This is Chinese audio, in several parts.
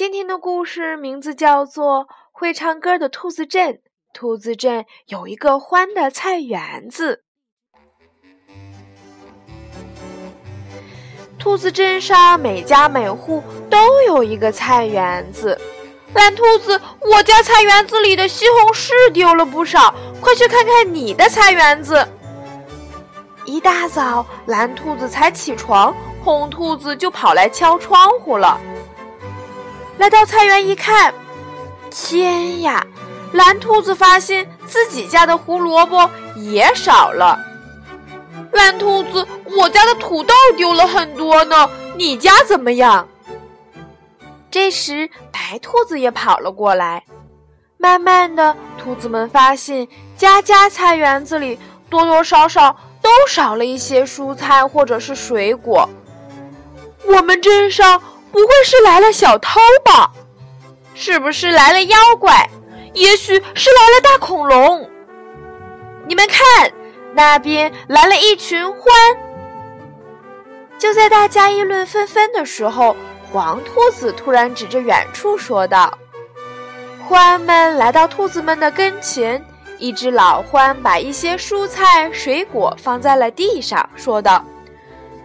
今天的故事名字叫做《会唱歌的兔子镇》。兔子镇有一个欢的菜园子。兔子镇上每家每户都有一个菜园子。蓝兔子，我家菜园子里的西红柿丢了不少，快去看看你的菜园子。一大早，蓝兔子才起床，红兔子就跑来敲窗户了。来到菜园一看，天呀！蓝兔子发现自己家的胡萝卜也少了。蓝兔子，我家的土豆丢了很多呢，你家怎么样？这时，白兔子也跑了过来。慢慢的，兔子们发现家家菜园子里多多少少都少了一些蔬菜或者是水果。我们镇上。不会是来了小偷吧？是不是来了妖怪？也许是来了大恐龙。你们看，那边来了一群獾。就在大家议论纷纷的时候，黄兔子突然指着远处说道：“獾们来到兔子们的跟前，一只老獾把一些蔬菜水果放在了地上，说道：‘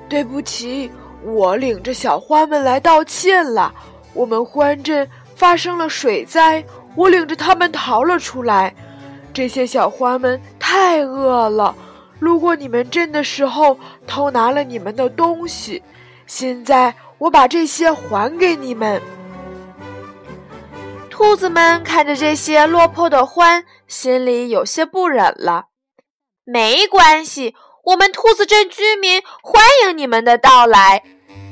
对不起。’”我领着小獾们来道歉了。我们獾镇发生了水灾，我领着他们逃了出来。这些小獾们太饿了，路过你们镇的时候偷拿了你们的东西。现在我把这些还给你们。兔子们看着这些落魄的獾，心里有些不忍了。没关系，我们兔子镇居民欢迎你们的到来。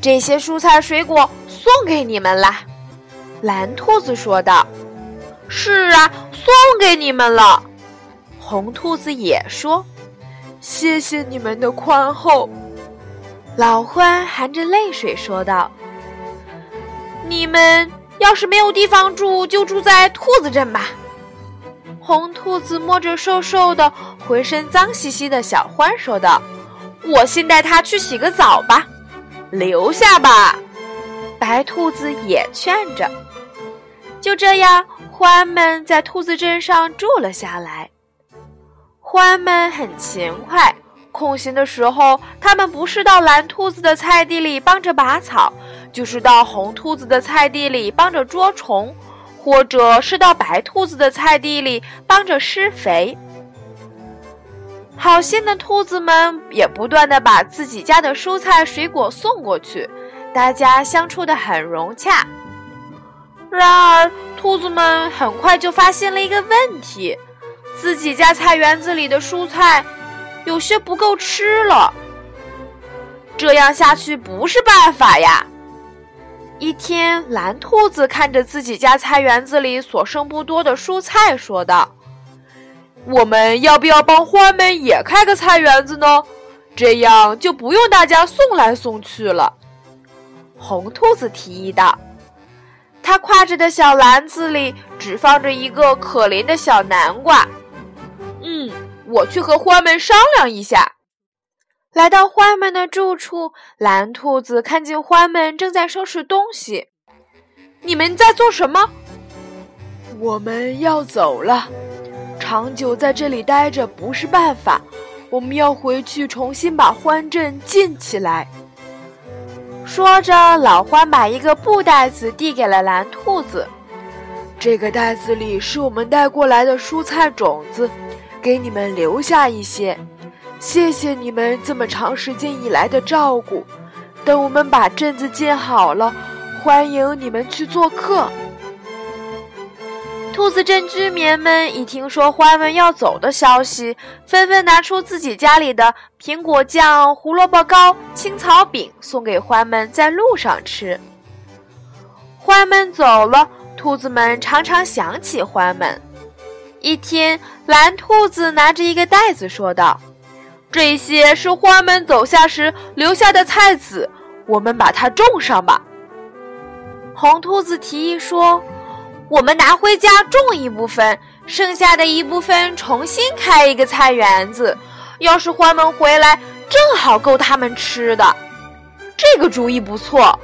这些蔬菜水果送给你们啦，蓝兔子说道。“是啊，送给你们了。”红兔子也说：“谢谢你们的宽厚。”老獾含着泪水说道：“你们要是没有地方住，就住在兔子镇吧。”红兔子摸着瘦瘦的、浑身脏兮兮的小獾说道：“我先带它去洗个澡吧。”留下吧，白兔子也劝着。就这样，獾们在兔子镇上住了下来。獾们很勤快，空闲的时候，他们不是到蓝兔子的菜地里帮着拔草，就是到红兔子的菜地里帮着捉虫，或者是到白兔子的菜地里帮着施肥。好心的兔子们也不断的把自己家的蔬菜水果送过去，大家相处的很融洽。然而，兔子们很快就发现了一个问题：自己家菜园子里的蔬菜有些不够吃了。这样下去不是办法呀！一天，蓝兔子看着自己家菜园子里所剩不多的蔬菜，说道。我们要不要帮獾们也开个菜园子呢？这样就不用大家送来送去了。红兔子提议道：“它挎着的小篮子里只放着一个可怜的小南瓜。”嗯，我去和獾们商量一下。来到獾们的住处，蓝兔子看见獾们正在收拾东西。你们在做什么？我们要走了。长久在这里待着不是办法，我们要回去重新把欢镇建起来。说着，老獾把一个布袋子递给了蓝兔子，这个袋子里是我们带过来的蔬菜种子，给你们留下一些。谢谢你们这么长时间以来的照顾。等我们把镇子建好了，欢迎你们去做客。兔子镇居民们一听说獾们要走的消息，纷纷拿出自己家里的苹果酱、胡萝卜糕、青草饼，送给獾们在路上吃。獾们走了，兔子们常常想起獾们。一天，蓝兔子拿着一个袋子说道：“这些是獾们走下时留下的菜籽，我们把它种上吧。”红兔子提议说：“我们拿回家种一部分，剩下的一部分重新开一个菜园子。要是獾们回来，正好够他们吃的。这个主意不错。”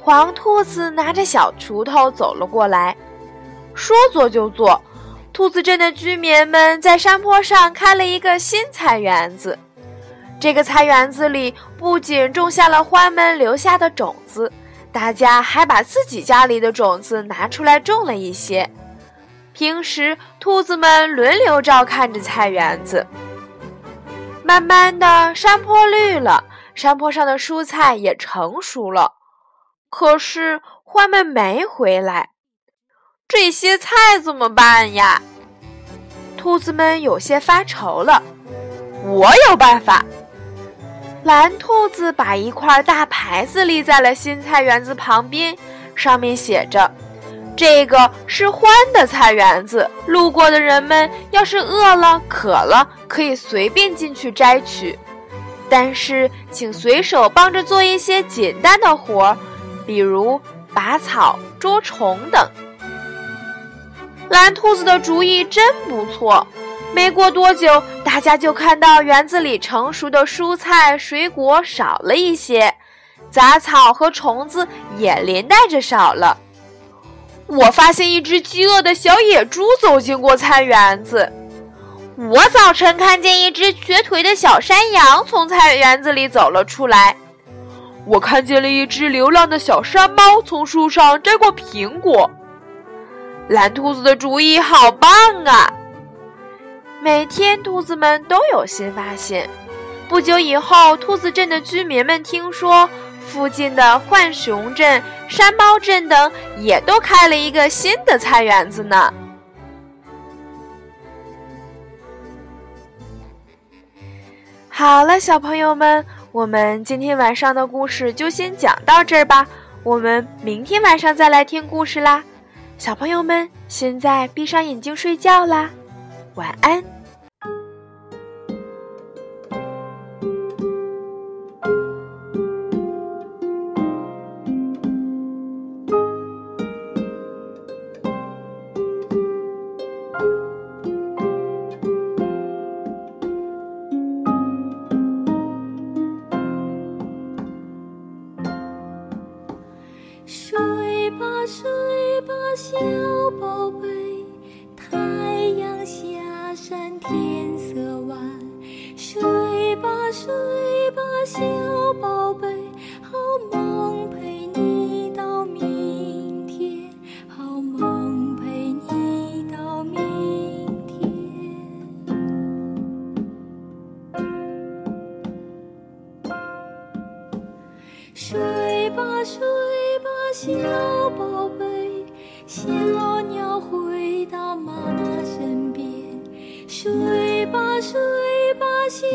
黄兔子拿着小锄头走了过来，说做就做。兔子镇的居民们在山坡上开了一个新菜园子。这个菜园子里不仅种下了獾们留下的种子。大家还把自己家里的种子拿出来种了一些。平时，兔子们轮流照看着菜园子。慢慢的，山坡绿了，山坡上的蔬菜也成熟了。可是，獾们没回来，这些菜怎么办呀？兔子们有些发愁了。我有办法。蓝兔子把一块大牌子立在了新菜园子旁边，上面写着：“这个是獾的菜园子，路过的人们要是饿了、渴了，可以随便进去摘取。但是，请随手帮着做一些简单的活儿，比如拔草、捉虫等。”蓝兔子的主意真不错。没过多久，大家就看到园子里成熟的蔬菜水果少了一些，杂草和虫子也连带着少了。我发现一只饥饿的小野猪走进过菜园子。我早晨看见一只瘸腿的小山羊从菜园子里走了出来。我看见了一只流浪的小山猫从树上摘过苹果。蓝兔子的主意好棒啊！每天，兔子们都有新发现。不久以后，兔子镇的居民们听说，附近的浣熊镇、山猫镇等也都开了一个新的菜园子呢。好了，小朋友们，我们今天晚上的故事就先讲到这儿吧。我们明天晚上再来听故事啦。小朋友们，现在闭上眼睛睡觉啦。晚安。睡吧，睡吧，小。小宝贝好梦陪你到明天。好梦陪你到明天。睡吧睡吧小宝贝小鸟回到妈妈身边睡吧睡吧小